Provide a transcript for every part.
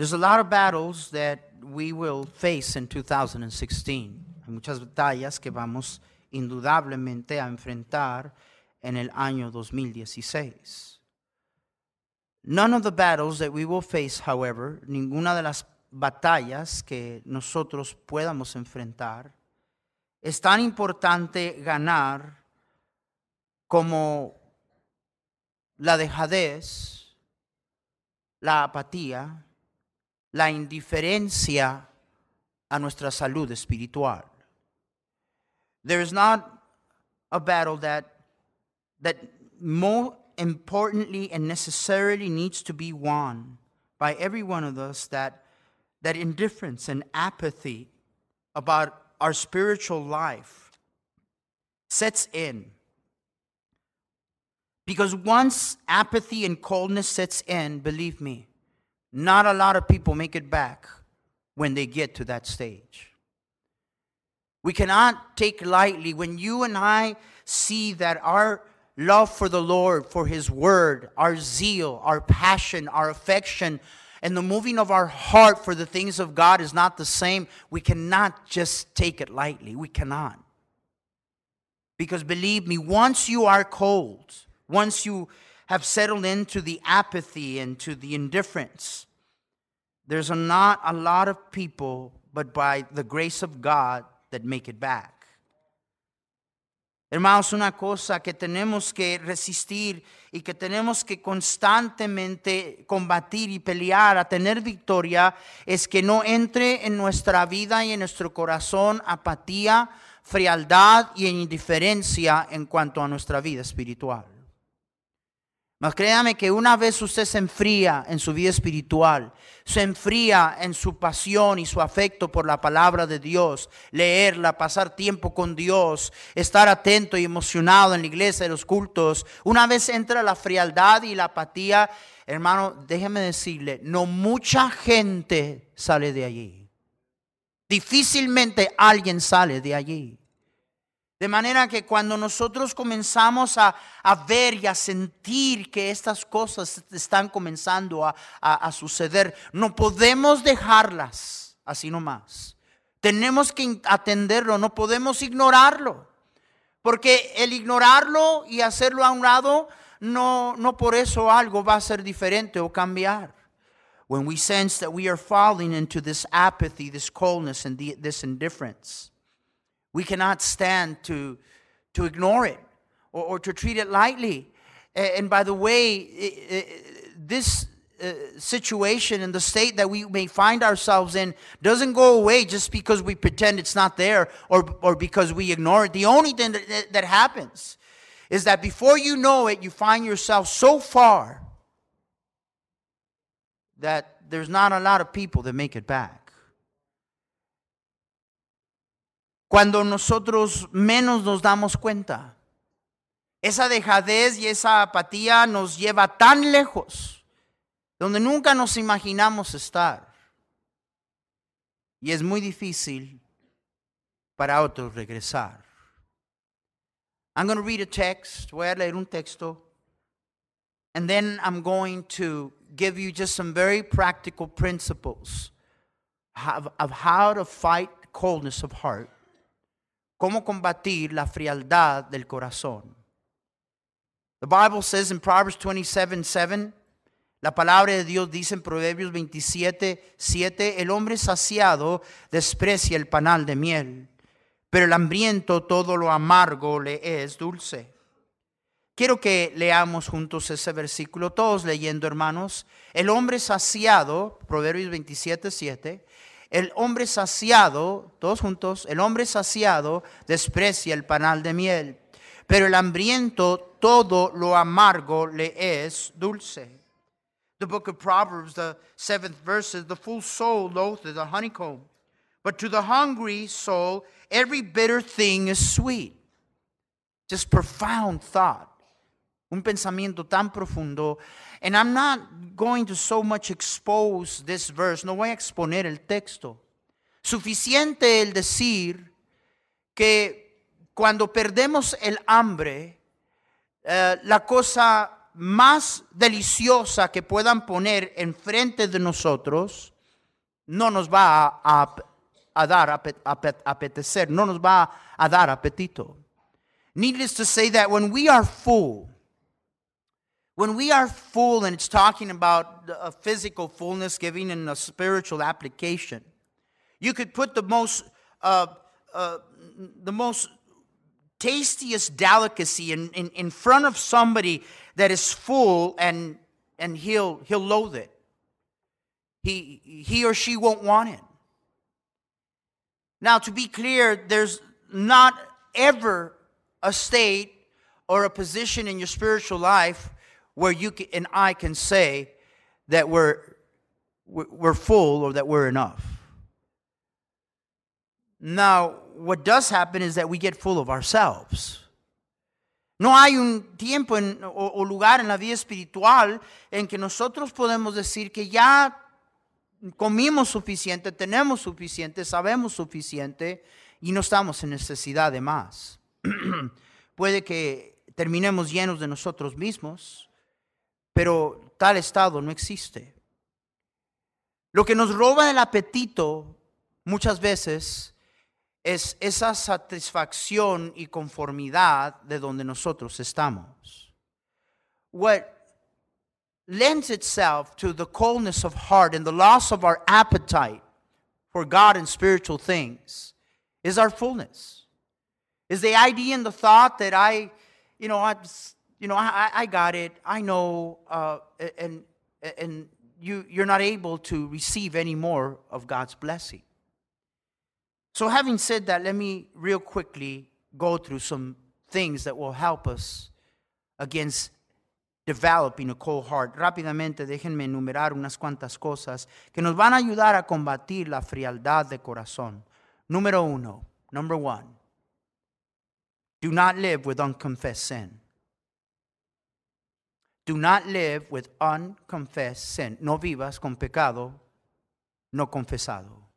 There's a lot of battles that we will face in 2016. Hay muchas batallas que vamos indudablemente a enfrentar en el año 2016. None of the battles that we will face, however, ninguna de las batallas que nosotros podamos enfrentar, es tan importante ganar como la dejadez, la apatía, la indiferencia a nuestra salud espiritual. There is not a battle that, that more importantly and necessarily needs to be won by every one of us that, that indifference and apathy about our spiritual life sets in. Because once apathy and coldness sets in, believe me, not a lot of people make it back when they get to that stage. We cannot take lightly when you and I see that our love for the Lord, for His Word, our zeal, our passion, our affection, and the moving of our heart for the things of God is not the same, we cannot just take it lightly. We cannot. Because believe me, once you are cold, once you have settled into the apathy and to the indifference. There's a not a lot of people, but by the grace of God, that make it back. Hermanos, una cosa que tenemos que resistir y que tenemos que constantemente combatir y pelear a tener victoria es que no entre en nuestra vida y en nuestro corazón apatía, frialdad y indiferencia en cuanto a nuestra vida espiritual. Mas créame que una vez usted se enfría en su vida espiritual, se enfría en su pasión y su afecto por la palabra de Dios, leerla, pasar tiempo con Dios, estar atento y emocionado en la iglesia, de los cultos, una vez entra la frialdad y la apatía, hermano, déjeme decirle, no mucha gente sale de allí. Difícilmente alguien sale de allí. De manera que cuando nosotros comenzamos a, ver y a sentir que estas cosas están comenzando a, a suceder, no podemos dejarlas así nomás. Tenemos que atenderlo, no podemos ignorarlo. Porque el ignorarlo y hacerlo a un lado, no, no por eso algo va a ser diferente o cambiar. When we sense that we are falling into this apathy, this coldness, and this indifference. We cannot stand to, to ignore it or, or to treat it lightly. And by the way, this uh, situation and the state that we may find ourselves in doesn't go away just because we pretend it's not there or, or because we ignore it. The only thing that, that happens is that before you know it, you find yourself so far that there's not a lot of people that make it back. Cuando nosotros menos nos damos cuenta. Esa dejadez y esa apatía nos lleva tan lejos, donde nunca nos imaginamos estar. Y es muy difícil para otros regresar. I'm going to read a text, voy a leer un texto, and then I'm going to give you just some very practical principles of how to fight coldness of heart cómo combatir la frialdad del corazón. The Bible says in Proverbs 27, 7, la palabra de Dios dice en Proverbios 27, 7, el hombre saciado desprecia el panal de miel, pero el hambriento todo lo amargo le es dulce. quiero que leamos juntos ese versículo, todos leyendo, hermanos. El hombre saciado, Proverbios 27, 7. El hombre saciado, todos juntos, el hombre saciado desprecia el panal de miel, pero el hambriento todo lo amargo le es dulce. The book of Proverbs, the seventh verse The full soul loatheth the honeycomb, but to the hungry soul every bitter thing is sweet. Just profound thought. Un pensamiento tan profundo. And I'm not going to so much expose this verse, no voy a exponer el texto. Suficiente el decir que cuando perdemos el hambre, eh, la cosa más deliciosa que puedan poner enfrente de nosotros no nos va a, a dar apetecer, no nos va a dar apetito. Needless to say that when we are full, when we are full, and it's talking about a physical fullness giving in a spiritual application, you could put the most, uh, uh, the most tastiest delicacy in, in, in front of somebody that is full, and and he'll he'll loathe it. He he or she won't want it. Now, to be clear, there's not ever a state or a position in your spiritual life where you can, and I can say that we're, we're full or that we're enough. Now, what does happen is that we get full of ourselves. No hay un tiempo o lugar en la vida espiritual en que nosotros podemos decir que ya comimos suficiente, tenemos suficiente, sabemos suficiente y no estamos en necesidad de más. Puede que terminemos llenos de nosotros mismos, pero tal estado no existe. Lo que nos roba el apetito muchas veces es esa satisfacción y conformidad de donde nosotros estamos. What lends itself to the coldness of heart and the loss of our appetite for God and spiritual things is our fullness. Is the idea and the thought that I, you know, I, you know, I, I got it. I know, uh, and and you you're not able to receive any more of God's blessing. So, having said that, let me real quickly go through some things that will help us against developing a cold heart. Rápidamente, déjenme enumerar unas cuantas cosas que nos van a ayudar a combatir la frialdad de corazón. Número uno, number one. Do not live with unconfessed sin. Do not live with unconfessed sin. No vivas con pecado no confesado.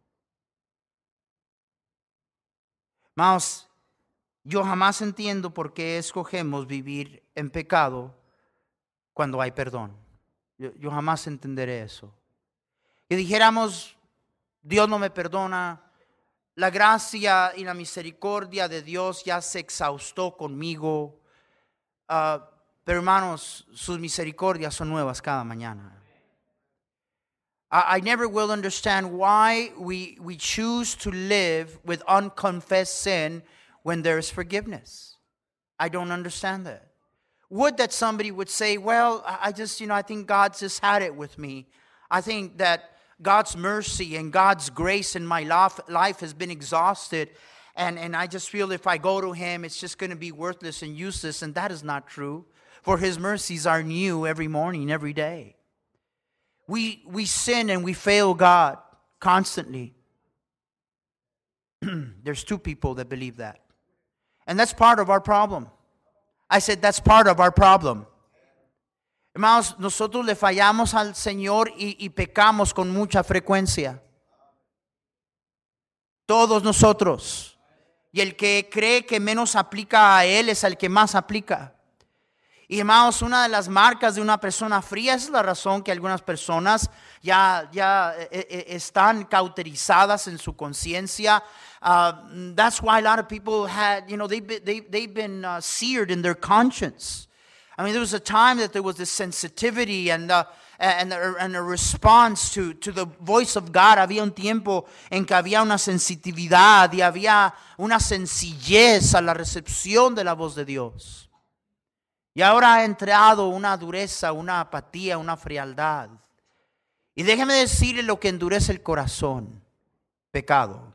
Mas yo jamás entiendo por qué escogemos vivir en pecado cuando hay perdón. Yo, jamás entenderé eso. Y dijéramos, Dios no me perdona, la gracia y la misericordia de Dios ya se exhaustó conmigo. Uh, pero hermanos, sus misericordias son nuevas cada mañana. I, I never will understand why we, we choose to live with unconfessed sin when there is forgiveness. I don't understand that. Would that somebody would say, Well, I just, you know, I think God's just had it with me. I think that God's mercy and God's grace in my life, life has been exhausted. And, and I just feel if I go to Him, it's just going to be worthless and useless. And that is not true. For His mercies are new every morning, every day. We, we sin and we fail God constantly. There's two people that believe that. And that's part of our problem. I said, that's part of our problem. Hermanos, nosotros le fallamos al Señor y, y, pecamos con mucha frecuencia. Todos nosotros. Y el que cree que menos aplica a Él es el que más aplica. Y hermanos, una de las marcas de una persona fría es la razón que algunas personas ya, ya eh, eh, están cauterizadas en su conciencia. Uh, that's why a lot of people had, you know, they've been, they, they've been uh, seared in their conscience. I mean, there was a time that there was this sensitivity and, uh, and, and a response to, to the voice of God. Había un tiempo en que había una sensitividad y había una sencillez a la recepción de la voz de Dios. Y ahora ha entrado una dureza, una apatía, una frialdad. Y déjeme decirle lo que endurece el corazón. Pecado.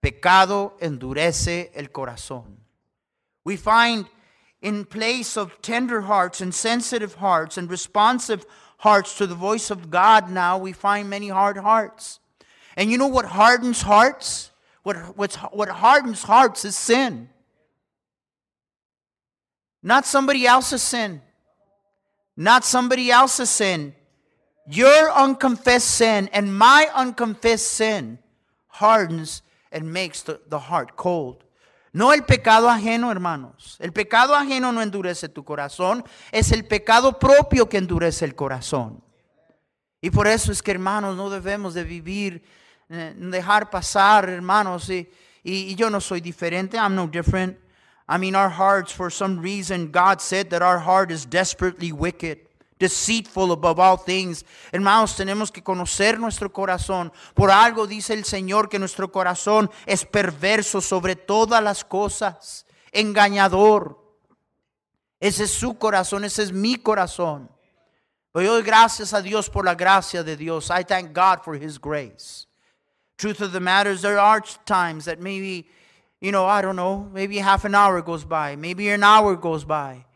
Pecado endurece el corazón. We find in place of tender hearts and sensitive hearts and responsive hearts to the voice of God now, we find many hard hearts. And you know what hardens hearts? What, what's, what hardens hearts is sin. Not somebody else's sin. Not somebody else's sin. Your unconfessed sin and my unconfessed sin hardens and makes the, the heart cold. No el pecado ajeno, hermanos. El pecado ajeno no endurece tu corazón, es el pecado propio que endurece el corazón. Y por eso es que, hermanos, no debemos de vivir, eh, dejar pasar, hermanos. Y, yo no soy diferente, I'm no different. I mean, our hearts, for some reason, God said that our heart is desperately wicked, deceitful above all things. Hermanos, tenemos que conocer nuestro corazón. Por algo dice el Señor que nuestro corazón es perverso sobre todas las cosas, engañador. Ese es su corazón, ese es mi corazón. Pero yo doy gracias a Dios por la gracia de Dios. I thank God for His grace. Truth of the matter is, there are times that maybe you know, I don't know, maybe half an hour goes by, maybe an hour goes by.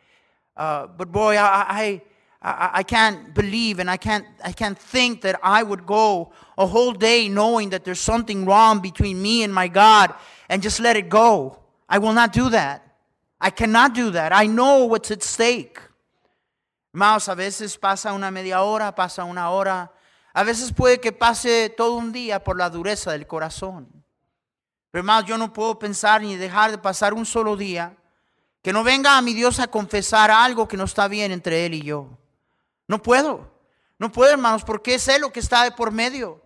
Uh, but boy, I, I, I can't believe and I can't, I can't think that I would go a whole day knowing that there's something wrong between me and my God and just let it go. I will not do that. I cannot do that. I know what's at stake. Más, a veces pasa una media hora, pasa una hora. A veces puede que pase todo un día por la dureza del corazón. Pero hermanos, yo no puedo pensar ni dejar de pasar un solo día que no venga a mi Dios a confesar algo que no está bien entre Él y yo. No puedo. No puedo, hermanos, porque sé lo que está de por medio.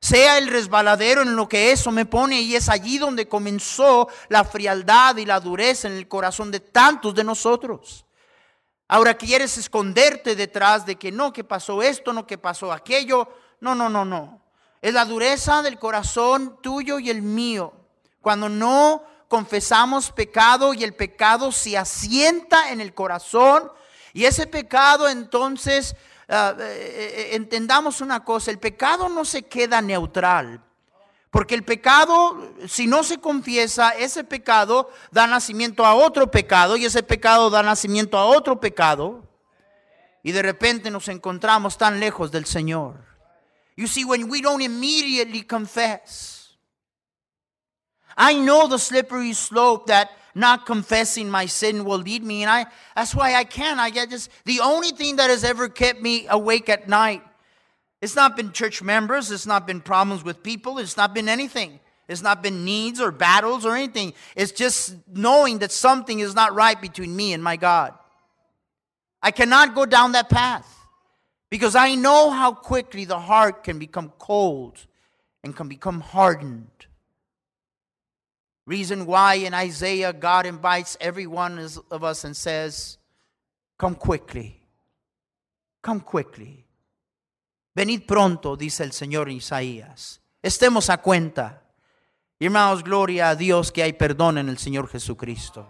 Sea el resbaladero en lo que eso me pone y es allí donde comenzó la frialdad y la dureza en el corazón de tantos de nosotros. Ahora quieres esconderte detrás de que no, que pasó esto, no, que pasó aquello. No, no, no, no. Es la dureza del corazón tuyo y el mío. Cuando no confesamos pecado y el pecado se asienta en el corazón y ese pecado entonces, uh, entendamos una cosa, el pecado no se queda neutral. Porque el pecado, si no se confiesa, ese pecado da nacimiento a otro pecado y ese pecado da nacimiento a otro pecado. Y de repente nos encontramos tan lejos del Señor. You see, when we don't immediately confess, I know the slippery slope that not confessing my sin will lead me, and I that's why I can't. I get just the only thing that has ever kept me awake at night. It's not been church members, it's not been problems with people, it's not been anything. It's not been needs or battles or anything. It's just knowing that something is not right between me and my God. I cannot go down that path. Because I know how quickly the heart can become cold and can become hardened. Reason why in Isaiah God invites every one of us and says, Come quickly, come quickly. Venid pronto, dice el Señor Isaías. Estemos a cuenta. Hermanos, gloria a Dios que hay perdón en el Señor Jesucristo.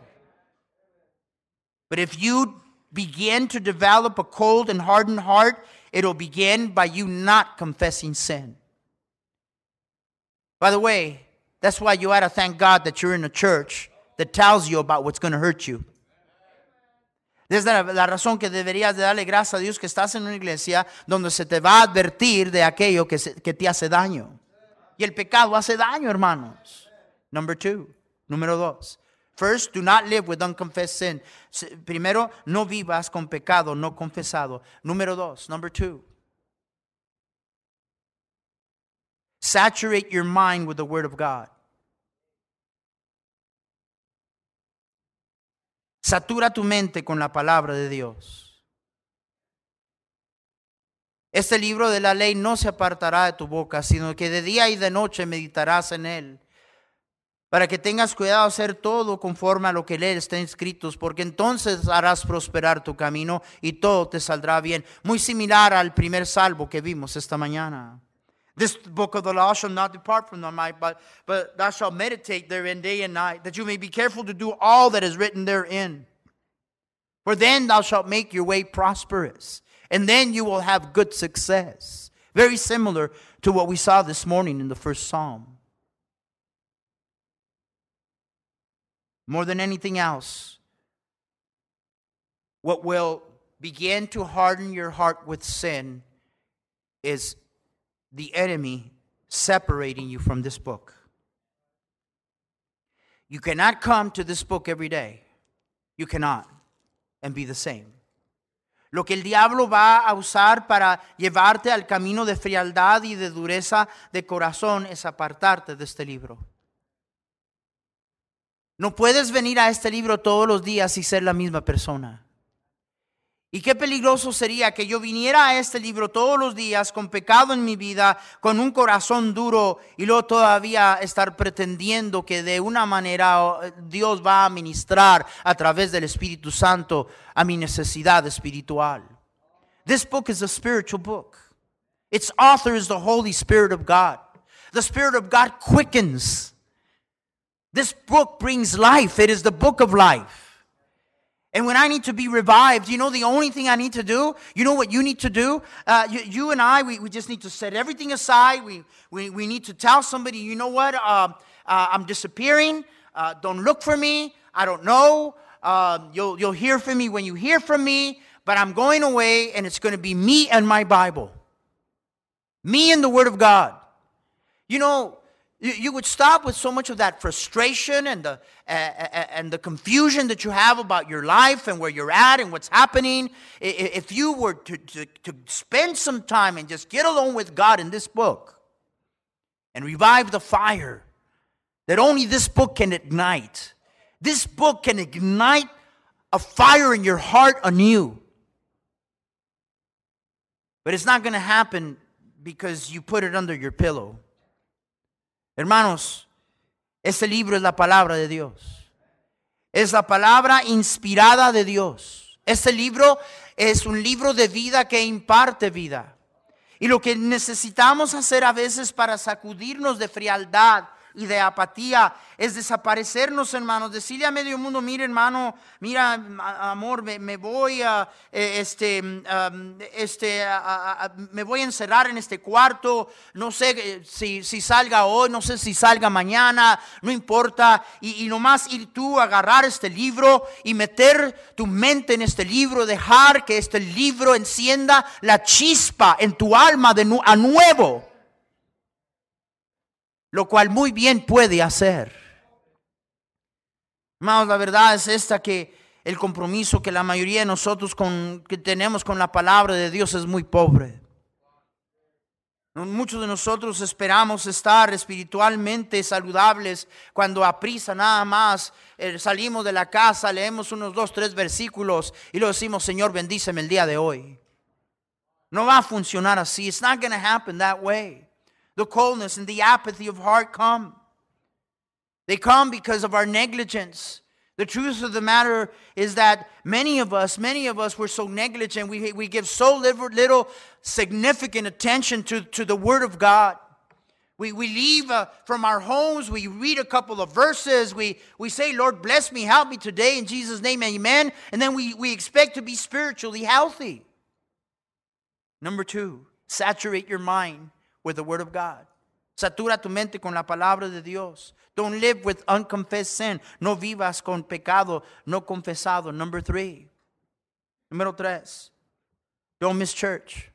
But if you begin to develop a cold and hardened heart, it'll begin by you not confessing sin. By the way, that's why you ought to thank God that you're in a church that tells you about what's going to hurt you. Desde la, la, razón que deberías de darle gracias a Dios que estás en una iglesia donde se te va a advertir de aquello que, se, que te hace daño. Y el pecado hace daño, hermanos. Number two. Número dos. First, do not live with unconfessed sin. Primero, no vivas con pecado no confesado. Número dos, number two. Saturate your mind with the Word of God. Satura tu mente con la palabra de Dios. Este libro de la ley no se apartará de tu boca, sino que de día y de noche meditarás en él para que tengas cuidado de hacer todo conforme a lo que lees está escritos, porque entonces harás prosperar tu camino y todo te saldrá bien. Muy similar al primer salvo que vimos esta mañana. This book of the law shall not depart from thy mind, but, but thou shalt meditate therein day and night, that you may be careful to do all that is written therein. For then thou shalt make your way prosperous, and then you will have good success. Very similar to what we saw this morning in the first psalm. More than anything else, what will begin to harden your heart with sin is the enemy separating you from this book. You cannot come to this book every day. You cannot and be the same. Lo que el diablo va a usar para llevarte al camino de frialdad y de dureza de corazón es apartarte de este libro. No puedes venir a este libro todos los días y ser la misma persona. Y qué peligroso sería que yo viniera a este libro todos los días con pecado en mi vida, con un corazón duro y luego todavía estar pretendiendo que de una manera oh, Dios va a ministrar a través del Espíritu Santo a mi necesidad espiritual. This book is a spiritual book. Its author is the Holy Spirit of God. The Spirit of God quickens. This book brings life. It is the book of life. And when I need to be revived, you know the only thing I need to do? You know what you need to do? Uh, you, you, and I, we, we just need to set everything aside. We, we, we need to tell somebody, you know what? Uh, uh, I'm disappearing. Uh, don't look for me. I don't know. Um, you'll, you'll hear from me when you hear from me. But I'm going away, and it's going to be me and my Bible. Me and the Word of God. You know, you, you would stop with so much of that frustration and the, uh, and the confusion that you have about your life and where you're at and what's happening. If you were to, to, to spend some time and just get alone with God in this book and revive the fire that only this book can ignite, this book can ignite a fire in your heart anew. But it's not going to happen because you put it under your pillow. Hermanos, ese libro es la palabra de Dios. Es la palabra inspirada de Dios. Este libro es un libro de vida que imparte vida. Y lo que necesitamos hacer a veces para sacudirnos de frialdad y de apatía es desaparecernos, hermanos. Decirle a medio mundo, mire, hermano, mira, amor, me, voy a, eh, este, este, me voy a encerrar en este cuarto. No sé eh, si, si, salga hoy, no sé si salga mañana, no importa. Y, y nomás ir tú a agarrar este libro y meter tu mente en este libro, dejar que este libro encienda la chispa en tu alma de a nuevo lo cual muy bien puede hacer. La verdad es esta que el compromiso que la mayoría de nosotros que tenemos con la palabra de Dios es muy pobre. Muchos de nosotros esperamos estar espiritualmente saludables cuando a prisa nada más eh, salimos de la casa, leemos unos dos, tres versículos y lo decimos, Señor, bendíceme el día de hoy. No va a funcionar así. It's not going to happen that way the coldness and the apathy of heart come. They come because of our negligence. The truth of the matter is that many of us, many of us were so negligent. We, we give so little, little significant attention to, to the Word of God. We, we leave uh, from our homes, we read a couple of verses, we, we say, Lord, bless me, help me today, in Jesus' name, amen. And then we, we expect to be spiritually healthy. Number two, saturate your mind with the Word of God. Satura tu mente con la palabra de Dios. Don't live with unconfessed sin. No vivas con pecado no confesado. Number three. Número tres. Don't miss church.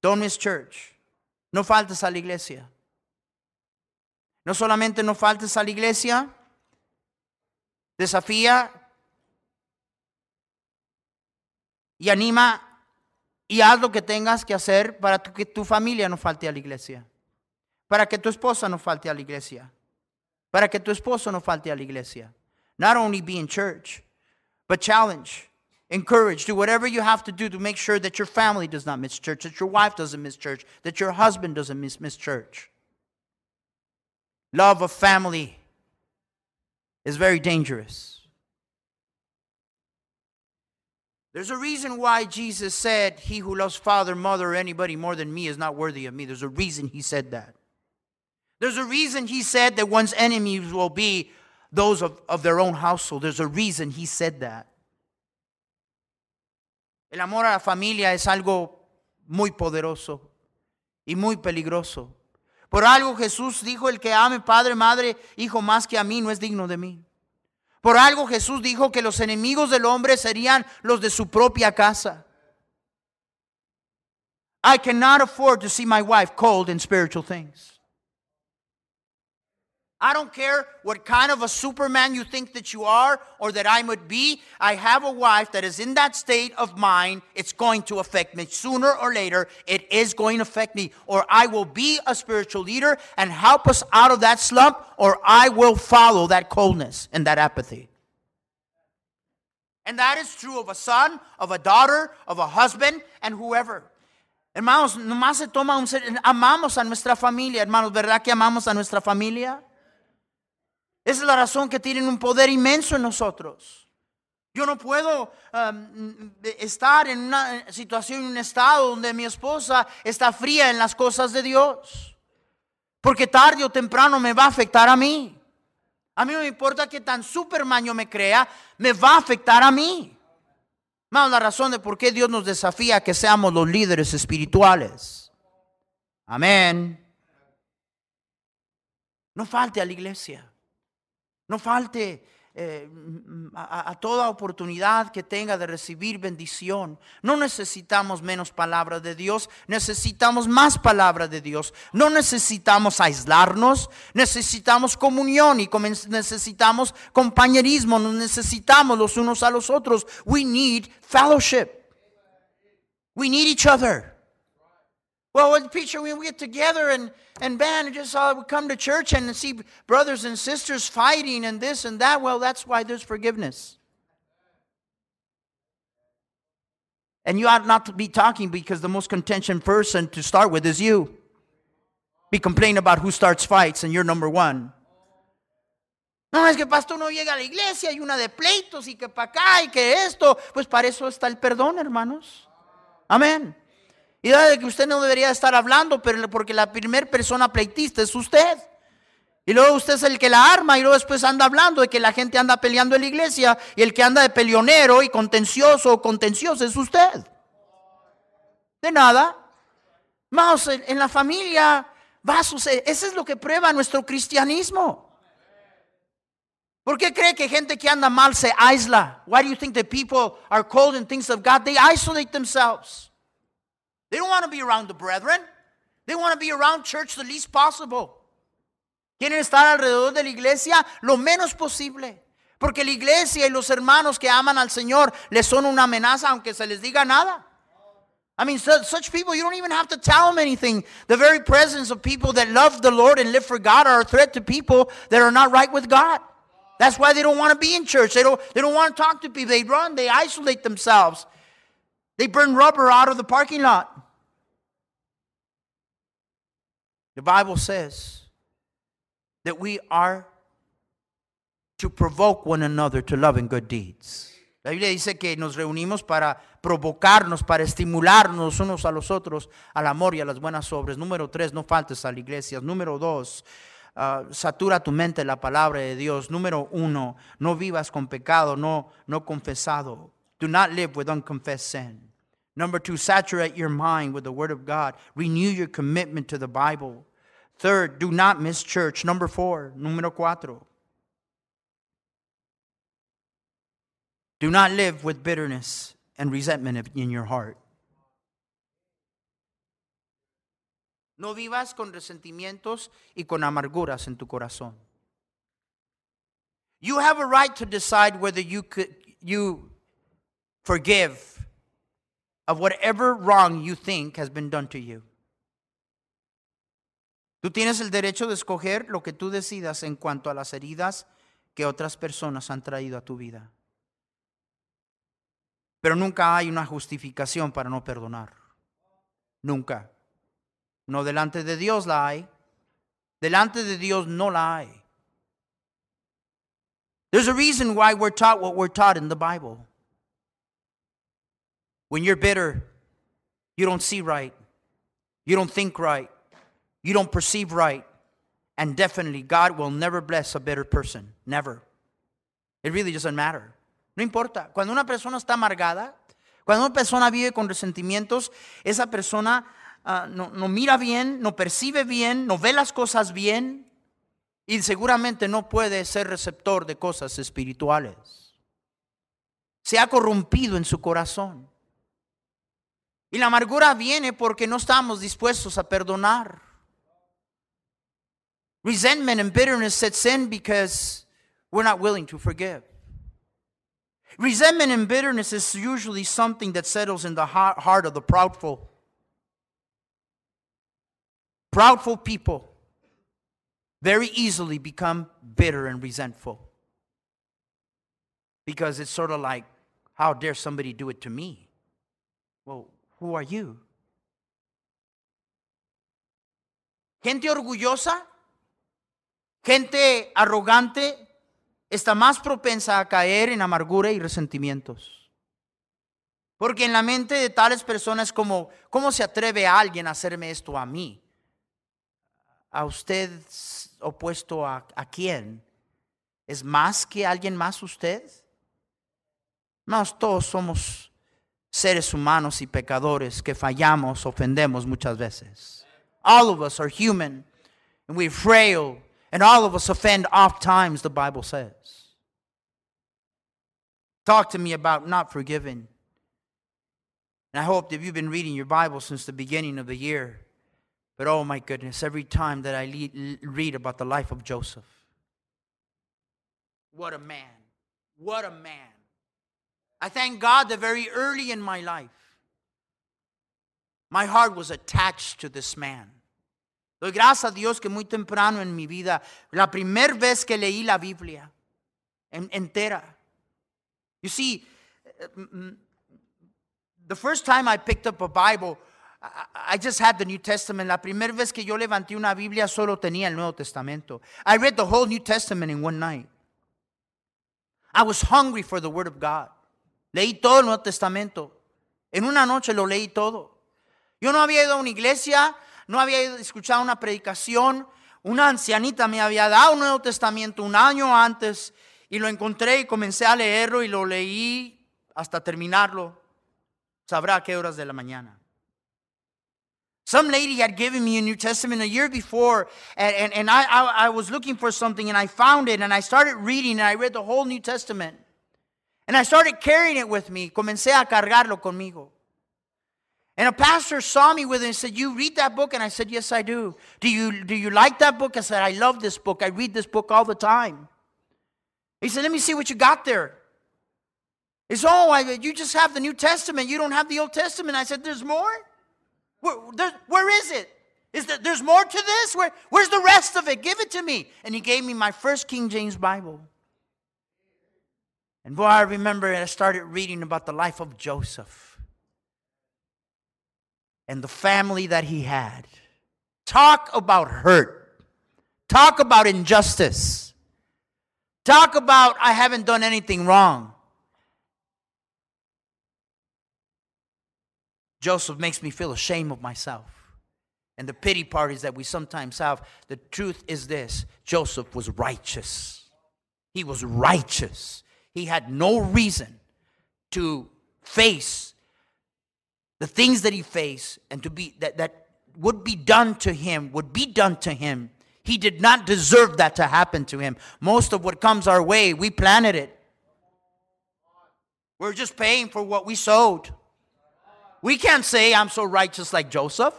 Don't miss church. No faltes a la iglesia. No solamente no faltes a la iglesia, desafía y anima y haz lo que tengas que hacer para que tu familia no falte a la iglesia. Para que tu esposa no falte a la iglesia. Para que tu esposo no falte a la iglesia. Not only be in church, but challenge, encourage, do whatever you have to do to make sure that your family does not miss church, that your wife doesn't miss church, that your husband doesn't miss, miss church. Love of family is very dangerous. There's a reason why Jesus said, He who loves father, mother, or anybody more than me is not worthy of me. There's a reason he said that. There's a reason he said that one's enemies will be those of, of their own household. There's a reason he said that. El amor a la familia es algo muy poderoso y muy peligroso. Por algo Jesús dijo, el que ame padre, madre, hijo más que a mí no es digno de mí. Por algo Jesús dijo que los enemigos del hombre serían los de su propia casa. I cannot afford to see my wife cold in spiritual things. I don't care what kind of a superman you think that you are or that I would be. I have a wife that is in that state of mind. It's going to affect me sooner or later. It is going to affect me. Or I will be a spiritual leader and help us out of that slump, or I will follow that coldness and that apathy. And that is true of a son, of a daughter, of a husband, and whoever. Hermanos, nomás se toma un ser, amamos a nuestra familia, hermanos, ¿verdad que amamos a nuestra familia? Esa es la razón que tienen un poder inmenso en nosotros. Yo no puedo um, estar en una situación, en un estado donde mi esposa está fría en las cosas de Dios. Porque tarde o temprano me va a afectar a mí. A mí no me importa que tan superman me crea, me va a afectar a mí. Más la razón de por qué Dios nos desafía a que seamos los líderes espirituales. Amén. No falte a la iglesia. No falte eh, a, a, toda oportunidad que tenga de recibir bendición. No necesitamos menos palabra de Dios, necesitamos más palabra de Dios. No necesitamos aislarnos, necesitamos comunión y necesitamos compañerismo, nos necesitamos los unos a los otros. We need fellowship. We need each other. Well, with preacher, we get together and, and man, just uh, we come to church and see brothers and sisters fighting and this and that. Well, that's why there's forgiveness. And you ought not to be talking because the most contention person to start with is you. Be complaining about who starts fights and you're number one. No, es que pastor no llega a la iglesia, y una de pleitos y que para acá y que esto. Pues para eso está el perdón, hermanos. Amén. Y de que usted no debería estar hablando, pero porque la primera persona pleitista es usted. Y luego usted es el que la arma y luego después anda hablando de que la gente anda peleando en la iglesia y el que anda de peleonero y contencioso o contencioso es usted. De nada. Vamos, en la familia va a suceder. Eso es lo que prueba nuestro cristianismo. ¿Por qué cree que gente que anda mal se aísla? Why do you think that people are cold in things of God? They isolate themselves. They don't want to be around the brethren. They want to be around church the least possible. Quieren estar alrededor de la iglesia lo menos posible. Porque la iglesia y los hermanos que aman al Señor les son una amenaza aunque se les diga nada. I mean, such people, you don't even have to tell them anything. The very presence of people that love the Lord and live for God are a threat to people that are not right with God. That's why they don't want to be in church. They don't, they don't want to talk to people. They run, they isolate themselves. They burn rubber out of the parking lot. The Bible says that we are to provoke one another to love and good deeds. La Biblia dice que nos reunimos para provocarnos, para estimularnos unos a los otros al amor y a las buenas obras. Número tres, no faltes a la iglesia. Número dos, uh, satura tu mente la palabra de Dios. Número uno, no vivas con pecado, no, no confesado. Do not live with unconfessed sin. Number two, saturate your mind with the Word of God. Renew your commitment to the Bible. Third, do not miss church. Number four, número cuatro. Do not live with bitterness and resentment in your heart. No vivas con resentimientos y con amarguras en tu corazón. You have a right to decide whether you could you forgive of whatever wrong you think has been done to you. Tú tienes el derecho de escoger lo que tú decidas en cuanto a las heridas que otras personas han traído a tu vida. Pero nunca hay una justificación para no perdonar. Nunca. No delante de Dios la hay. Delante de Dios no la hay. There's a reason why we're taught what we're taught in the Bible. When you're bitter, you don't see right, you don't think right, you don't perceive right, And definitely, God will never bless a bitter person. Never. It really doesn't matter. No importa. Cuando una persona está amargada, cuando una persona vive con resentimientos, esa persona uh, no, no mira bien, no percibe bien, no ve las cosas bien y seguramente no puede ser receptor de cosas espirituales. Se ha corrompido en su corazón. Y la amargura viene porque no estamos dispuestos a perdonar. Resentment and bitterness sets in because we're not willing to forgive. Resentment and bitterness is usually something that settles in the heart of the proudful. Proudful people very easily become bitter and resentful because it's sort of like, how dare somebody do it to me? Well, who are you? Gente orgullosa, gente arrogante, está más propensa a caer en amargura y resentimientos. Porque en la mente de tales personas como, ¿cómo se atreve a alguien a hacerme esto a mí? ¿A usted opuesto a, a quién? ¿Es más que alguien más usted? Más todos somos seres humanos y pecadores que fallamos, ofendemos muchas veces. All of us are human and we're frail and all of us offend oft times, the Bible says. Talk to me about not forgiving. And I hope that you've been reading your Bible since the beginning of the year. But oh my goodness, every time that I read about the life of Joseph, what a man. What a man. I thank God that very early in my life, my heart was attached to this man. Doy gracias a Dios que muy temprano en mi vida, la primera vez que leí la Biblia entera. You see, the first time I picked up a Bible, I just had the New Testament. La primera vez que yo levanté una Biblia solo tenía el Nuevo Testamento. I read the whole New Testament in one night. I was hungry for the Word of God. Leí todo el Nuevo Testamento. En una noche lo leí todo. Yo no había ido a una iglesia, no había escuchado una predicación. Una ancianita me había dado un Nuevo Testamento un año antes y lo encontré y comencé a leerlo y lo leí hasta terminarlo. Sabrá a qué horas de la mañana. Some lady had given me a New Testament a year before, and, and, and I, I, I was looking for something, and I found it, and I started reading, and I read the whole New Testament. And I started carrying it with me. Comencé a cargarlo conmigo. And a pastor saw me with it and said, You read that book? And I said, Yes, I do. Do you, do you like that book? I said, I love this book. I read this book all the time. He said, Let me see what you got there. He said, Oh, I, you just have the New Testament. You don't have the Old Testament. I said, There's more? Where, there, where is it? Is there, there's more to this? Where, where's the rest of it? Give it to me. And he gave me my first King James Bible. And boy, I remember I started reading about the life of Joseph and the family that he had. Talk about hurt. Talk about injustice. Talk about, I haven't done anything wrong. Joseph makes me feel ashamed of myself. And the pity parties that we sometimes have, the truth is this Joseph was righteous. He was righteous. He had no reason to face the things that he faced and to be that, that would be done to him would be done to him. He did not deserve that to happen to him. Most of what comes our way we planted it. We're just paying for what we sowed. We can't say i'm so righteous like joseph.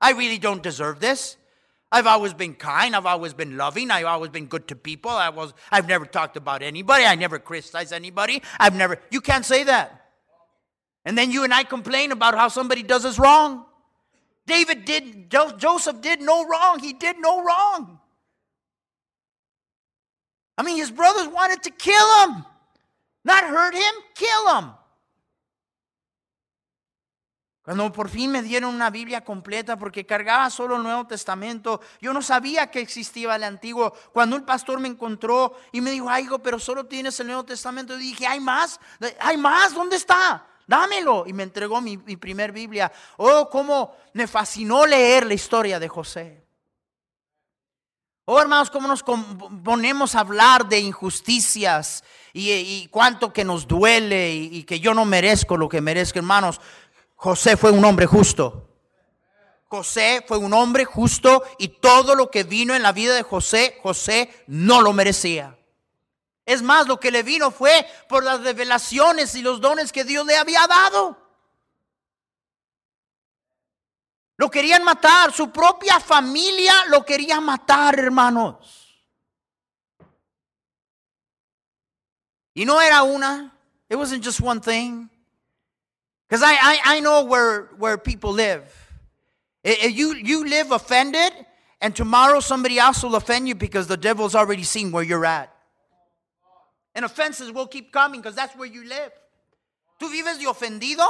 I really don't deserve this I've always been kind. I've always been loving. I've always been good to people. I was, I've never talked about anybody. I never criticized anybody. I've never, you can't say that. And then you and I complain about how somebody does us wrong. David did, Joseph did no wrong. He did no wrong. I mean, his brothers wanted to kill him, not hurt him, kill him. Cuando por fin me dieron una Biblia completa porque cargaba solo el Nuevo Testamento, yo no sabía que existía el Antiguo. Cuando un pastor me encontró y me dijo, ay, hijo, pero solo tienes el Nuevo Testamento, yo dije, hay más, hay más, ¿dónde está? dámelo. Y me entregó mi, primer Biblia. Oh, cómo me fascinó leer la historia de José. Oh, hermanos, cómo nos ponemos a hablar de injusticias y, y cuánto que nos duele y, y que yo no merezco lo que merezco, hermanos. José fue un hombre justo. José fue un hombre justo y todo lo que vino en la vida de José, José no lo merecía. Es más, lo que le vino fue por las revelaciones y los dones que Dios le había dado. Lo querían matar, su propia familia lo quería matar, hermanos. Y no era una, it wasn't just one thing. Because I, I, I know where, where people live. I- I- You, you live offended, and tomorrow somebody else will offend you because the devil's already seen where you're at. And offenses will keep coming because that's where you live. Tú vives de ofendido,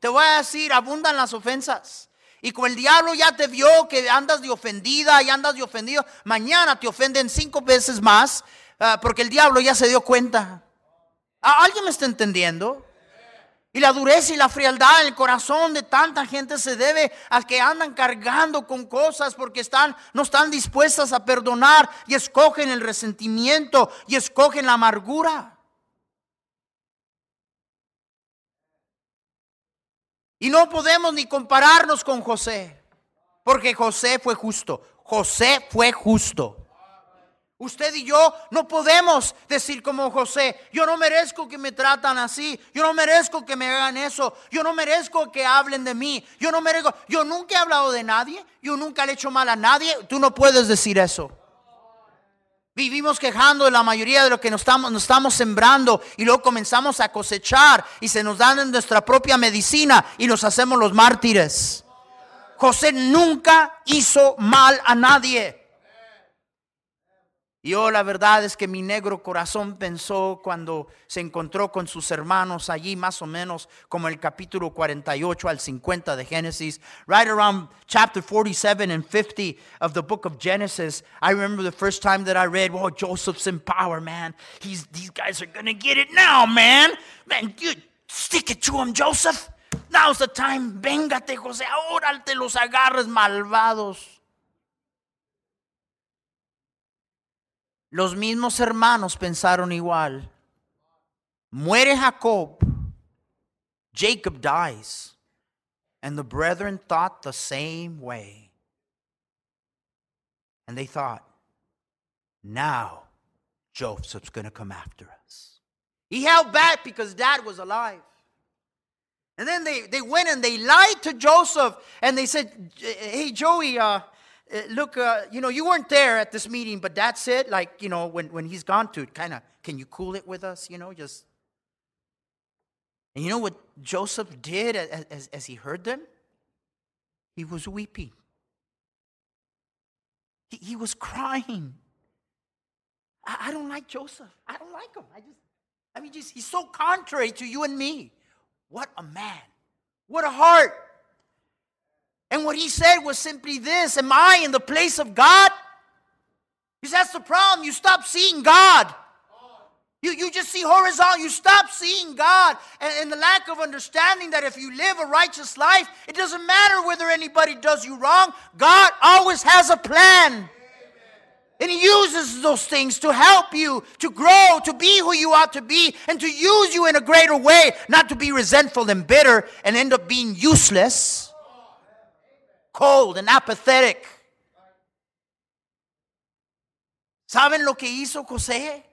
te voy a decir, abundan las ofensas. Y con el diablo ya te vio que andas de ofendida y andas de ofendido, mañana te ofenden cinco veces más ah, porque el diablo ya se dio cuenta. ¿Alguien me está entendiendo? Y la dureza y la frialdad en el corazón de tanta gente se debe a que andan cargando con cosas porque están, no están dispuestas a perdonar y escogen el resentimiento y escogen la amargura. Y no podemos ni compararnos con José, porque José fue justo. José fue justo. Usted y yo no podemos decir como José, yo no merezco que me tratan así, yo no merezco que me hagan eso, yo no merezco que hablen de mí, yo no merezco, yo nunca he hablado de nadie, yo nunca le he hecho mal a nadie, tú no puedes decir eso. Vivimos quejando de la mayoría de lo que nos estamos, estamos sembrando y luego comenzamos a cosechar y se nos dan en nuestra propia medicina y nos hacemos los mártires. José nunca hizo mal a nadie. Y yo la verdad es que mi negro corazón pensó cuando se encontró con sus hermanos allí más o menos como el capítulo 48 al 50 de Génesis, right around chapter 47 and 50 of the book of Genesis. I remember the first time that I read, "Oh, Joseph's in power, man. He's these guys are to get it now, man. Man, you stick it to him, Joseph. Now's the time. Véngate, José. Ahora te los agarres malvados." Los mismos hermanos pensaron igual. Muere Jacob. Jacob dies. And the brethren thought the same way. And they thought, now Joseph's going to come after us. He held back because dad was alive. And then they, they went and they lied to Joseph and they said, Hey, Joey, uh, look, uh, you know, you weren't there at this meeting, but that's it. Like, you know, when, when he's gone to kind of, can you cool it with us? You know, just. And you know what Joseph did as, as, as he heard them? He was weeping, he, he was crying. I, I don't like Joseph. I don't like him. I just, I mean, just, he's so contrary to you and me. What a man. What a heart. And what he said was simply this Am I in the place of God? Because that's the problem. You stop seeing God. You, you just see horizontal. You stop seeing God. And, and the lack of understanding that if you live a righteous life, it doesn't matter whether anybody does you wrong. God always has a plan. And He uses those things to help you to grow, to be who you ought to be, and to use you in a greater way, not to be resentful and bitter and end up being useless, cold and apathetic. ¿Saben lo que hizo José?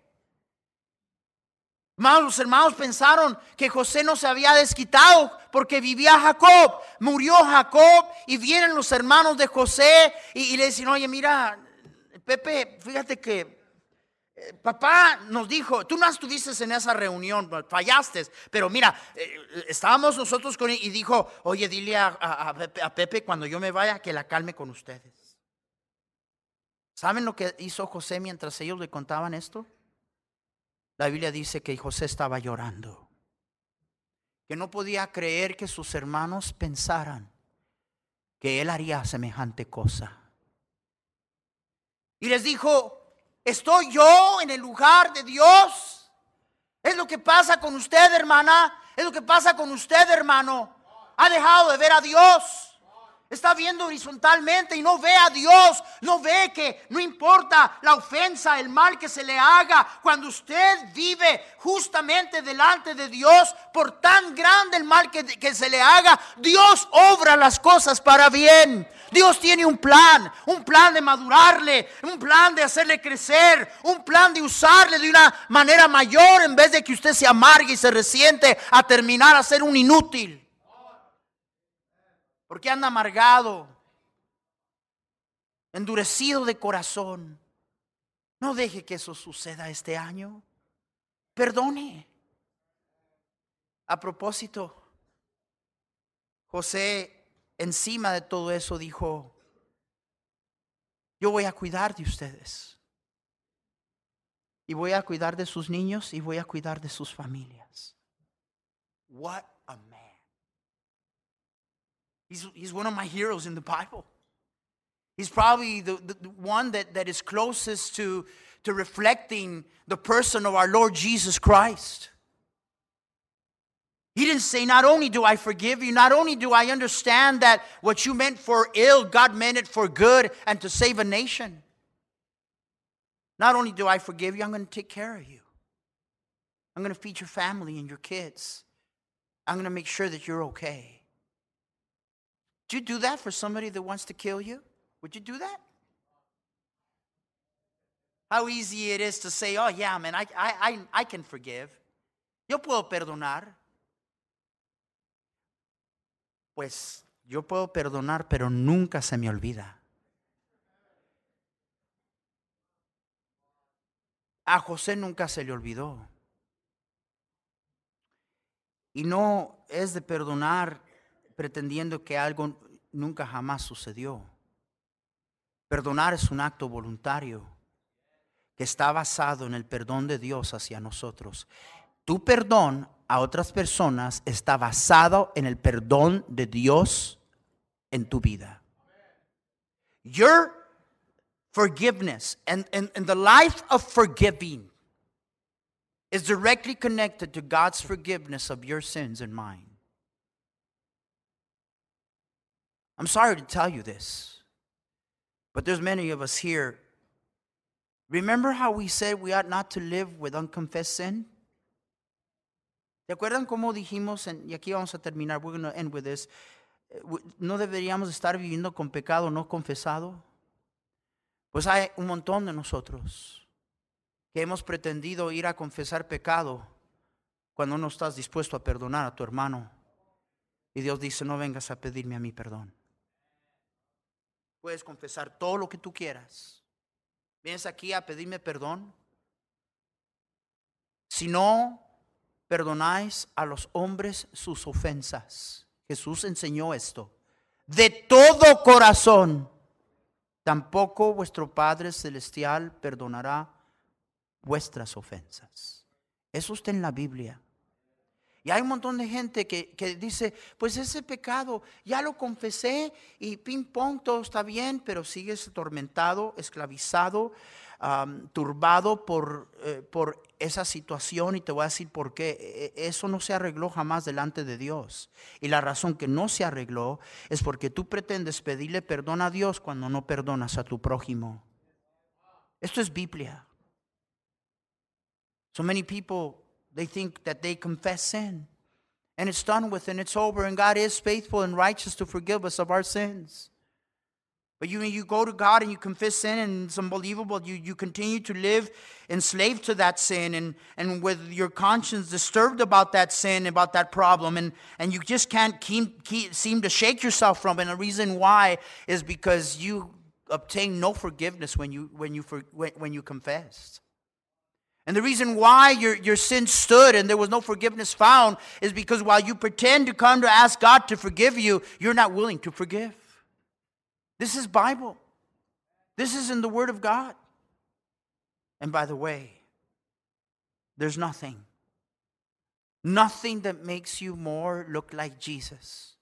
Los hermanos pensaron que José no se había desquitado porque vivía Jacob. Murió Jacob y vienen los hermanos de José y, y le dicen, oye, mira, Pepe, fíjate que eh, papá nos dijo, tú no estuviste en esa reunión, fallaste, pero mira, eh, estábamos nosotros con él y dijo, oye, dile a, a- Pepe cuando yo me vaya que la calme con ustedes. ¿Saben lo que hizo José mientras ellos le contaban esto? La Biblia dice que José estaba llorando, que no podía creer que sus hermanos pensaran que él haría semejante cosa. Y les dijo, ¿estoy yo en el lugar de Dios? Es lo que pasa con usted, hermana. Es lo que pasa con usted, hermano. Ha dejado de ver a Dios. Está viendo horizontalmente y no ve a Dios, no ve que no importa la ofensa, el mal que se le haga, cuando usted vive justamente delante de Dios, por tan grande el mal que, que se le haga, Dios obra las cosas para bien. Dios tiene un plan, un plan de madurarle, un plan de hacerle crecer, un plan de usarle de una manera mayor en vez de que usted se amargue y se resiente a terminar a ser un inútil. Porque anda amargado, endurecido de corazón. No deje que eso suceda este año. Perdone. A propósito, José encima de todo eso dijo, yo voy a cuidar de ustedes. Y voy a cuidar de sus niños y voy a cuidar de sus familias. What a man. He's, he's one of my heroes in the Bible. He's probably the, the, the one that, that is closest to, to reflecting the person of our Lord Jesus Christ. He didn't say, Not only do I forgive you, not only do I understand that what you meant for ill, God meant it for good and to save a nation. Not only do I forgive you, I'm going to take care of you. I'm going to feed your family and your kids. I'm going to make sure that you're okay. Would you do that for somebody that wants to kill you? Would you do that? How easy it is to say, oh, yeah, man, I, I, I, I can forgive. Yo puedo perdonar. Pues yo puedo perdonar, pero nunca se me olvida. A José nunca se le olvidó. Y no es de perdonar pretendiendo que algo nunca jamás sucedió. Perdonar es un acto voluntario que está basado en el perdón de Dios hacia nosotros. Tu perdón a otras personas está basado en el perdón de Dios en tu vida. Your forgiveness and, and, and the life of forgiving is directly connected to God's forgiveness of your sins and mine. I'm sorry to tell you this, but there's many of us here. Remember how we said we ought not to live with unconfessed sin? ¿Se acuerdan cómo dijimos, y aquí vamos a terminar, we're going to end with this, eh, no deberíamos estar viviendo con pecado no confesado? Pues hay un montón de nosotros que hemos pretendido ir a confesar pecado cuando no estás dispuesto a perdonar a tu hermano. Y Dios dice, no vengas a pedirme a mí perdón. Puedes confesar todo lo que tú quieras. Vienes aquí a pedirme perdón. Si no perdonáis a los hombres sus ofensas. Jesús enseñó esto. De todo corazón. Tampoco vuestro Padre Celestial perdonará vuestras ofensas. Eso está en la Biblia. Y hay un montón de gente que, que, dice, pues ese pecado ya lo confesé y ping pong, todo está bien, pero sigues atormentado, esclavizado, turbado por, eh, por esa situación y te voy a decir por qué. E, e, eso no se arregló jamás delante de Dios. Y la razón que no se arregló es porque tú pretendes pedirle perdón a Dios cuando no perdonas a tu prójimo. Esto es Biblia. So many people, they think that they confess sin. And it's done with and it's over. And God is faithful and righteous to forgive us of our sins. But you, you go to God and you confess sin, and it's unbelievable. You, you continue to live enslaved to that sin and, and with your conscience disturbed about that sin, about that problem, and, and you just can't keep, keep, seem to shake yourself from it. And the reason why is because you obtain no forgiveness when you, when you, when, when you confessed. And the reason why your, your sin stood and there was no forgiveness found is because while you pretend to come to ask God to forgive you, you're not willing to forgive. This is Bible. This is in the Word of God. And by the way, there's nothing, nothing that makes you more look like Jesus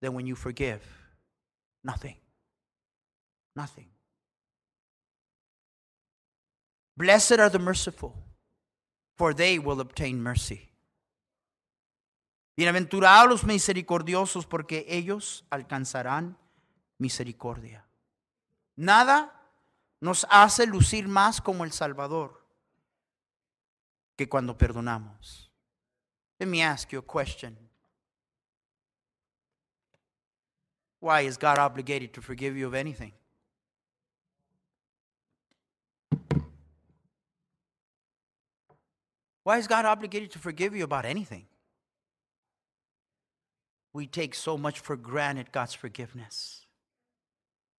than when you forgive. Nothing. Nothing. Blessed are the merciful, for they will obtain mercy. Bienaventurados los misericordiosos porque ellos alcanzarán misericordia. Nada nos hace lucir más como el Salvador que cuando perdonamos. Let me ask you a question. Why is God obligated to forgive you of anything? Why is God obligated to forgive you about anything? We take so much for granted God's forgiveness.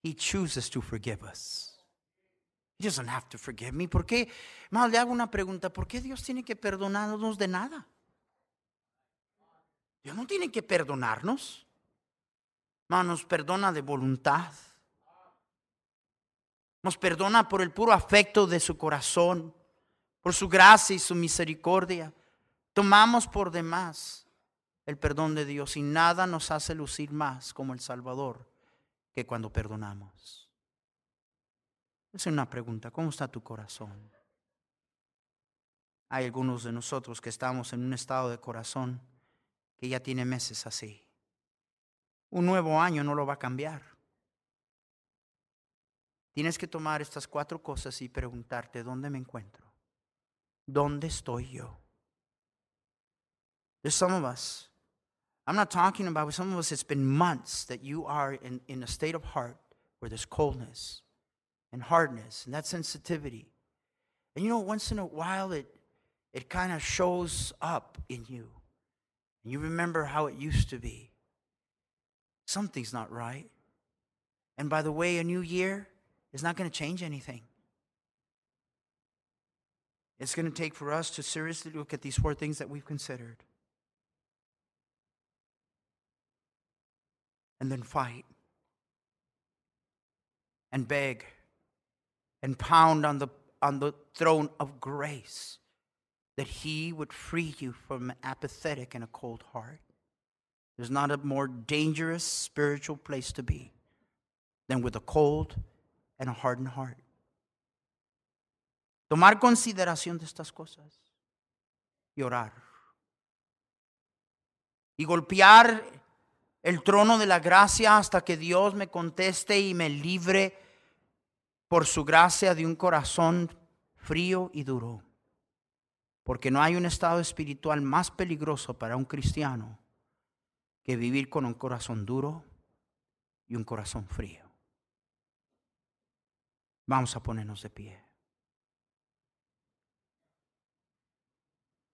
He chooses to forgive us. He doesn't have to forgive me. ¿Por qué? Le hago una pregunta. ¿Por qué Dios tiene que perdonarnos de nada? Dios no tiene que perdonarnos. Más nos perdona de voluntad. Nos perdona por el puro afecto de su corazón, por su gracia y su misericordia. Tomamos por demás el perdón de Dios y nada nos hace lucir más como el Salvador que cuando perdonamos. Es una pregunta, ¿cómo está tu corazón? Hay algunos de nosotros que estamos en un estado de corazón que ya tiene meses así. Un nuevo año no lo va a cambiar. Tienes que tomar estas cuatro cosas y preguntarte, ¿dónde me encuentro? ¿Dónde estoy yo? There's some of us. I'm not talking about some of us, it's been months that you are in, in a state of heart where there's coldness and hardness and that sensitivity. And you know, once in a while it it kind of shows up in you. And you remember how it used to be. Something's not right. And by the way, a new year is not going to change anything. It's going to take for us to seriously look at these four things that we've considered. And then fight and beg and pound on the, on the throne of grace that He would free you from an apathetic and a cold heart. There's not a more dangerous spiritual place to be than with a cold and a hardened heart. Tomar consideración de estas cosas y orar. Y golpear el trono de la gracia hasta que Dios me conteste y me libre por su gracia de un corazón frío y duro. Porque no hay un estado espiritual más peligroso para un cristiano que vivir con un corazón duro y un corazón frío. Vamos a ponernos de pie.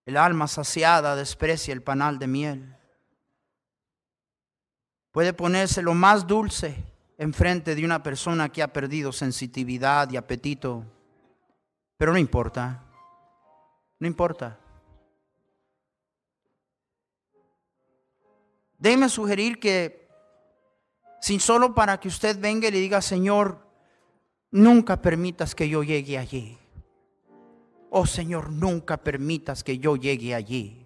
El alma saciada desprecia el panal de miel. Puede ponerse lo más dulce enfrente de una persona que ha perdido sensitividad y apetito, pero no importa, no importa. Déjeme sugerir que, sin solo para que usted venga y le diga, Señor, nunca permitas que yo llegue allí. Oh Señor, nunca permitas que yo llegue allí.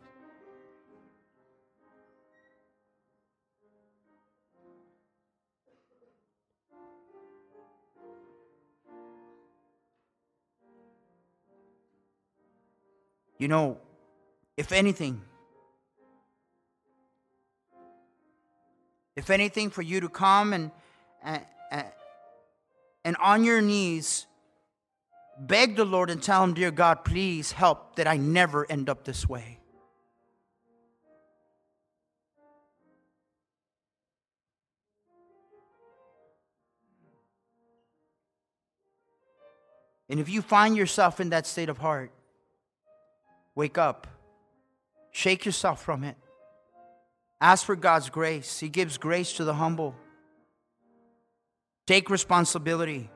You know, if anything, if anything, for you to come and, and, and on your knees beg the Lord and tell Him, Dear God, please help that I never end up this way. And if you find yourself in that state of heart, Wake up. Shake yourself from it. Ask for God's grace. He gives grace to the humble. Take responsibility.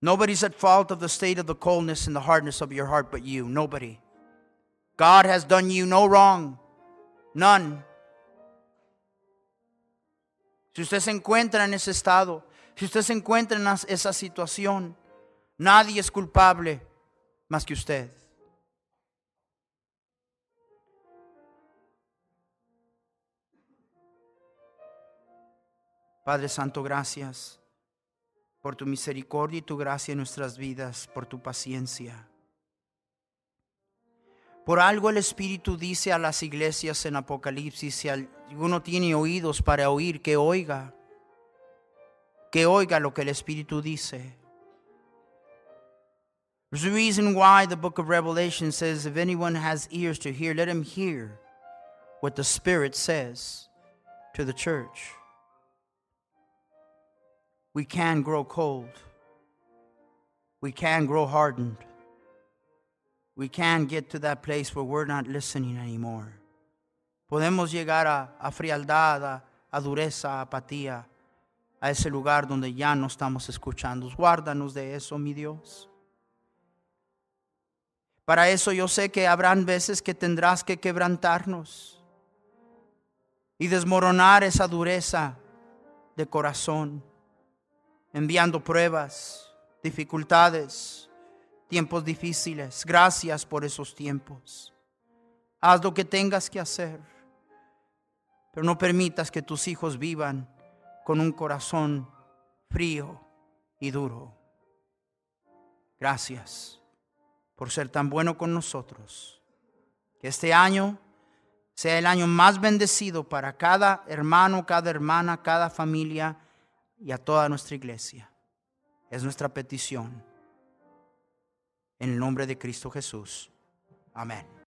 Nobody's at fault of the state of the coldness and the hardness of your heart but you. Nobody. God has done you no wrong. None. Si usted se encuentra en ese estado, si usted se encuentra en esa situación, nadie es culpable más que usted. Padre Santo, gracias por tu misericordia y tu gracia en nuestras vidas, por tu paciencia. Por algo el Espíritu dice a las iglesias en Apocalipsis, si alguno tiene oídos para oír, que oiga, que oiga lo que el Espíritu dice. There's a reason why the book of Revelation says, if anyone has ears to hear, let him hear what the Spirit says to the church. We can grow cold. We can grow hardened. We can get to that place where we're not listening anymore. Podemos llegar a, a frialdad, a, a dureza, a apatía, a ese lugar donde ya no estamos escuchando. Guárdanos de eso, mi Dios. Para eso yo sé que habrán veces que tendrás que quebrantarnos y desmoronar esa dureza de corazón, enviando pruebas, dificultades, tiempos difíciles. Gracias por esos tiempos. Haz lo que tengas que hacer, pero no permitas que tus hijos vivan con un corazón frío y duro. Gracias por ser tan bueno con nosotros. Que este año sea el año más bendecido para cada hermano, cada hermana, cada familia y a toda nuestra iglesia. Es nuestra petición. En el nombre de Cristo Jesús. Amén.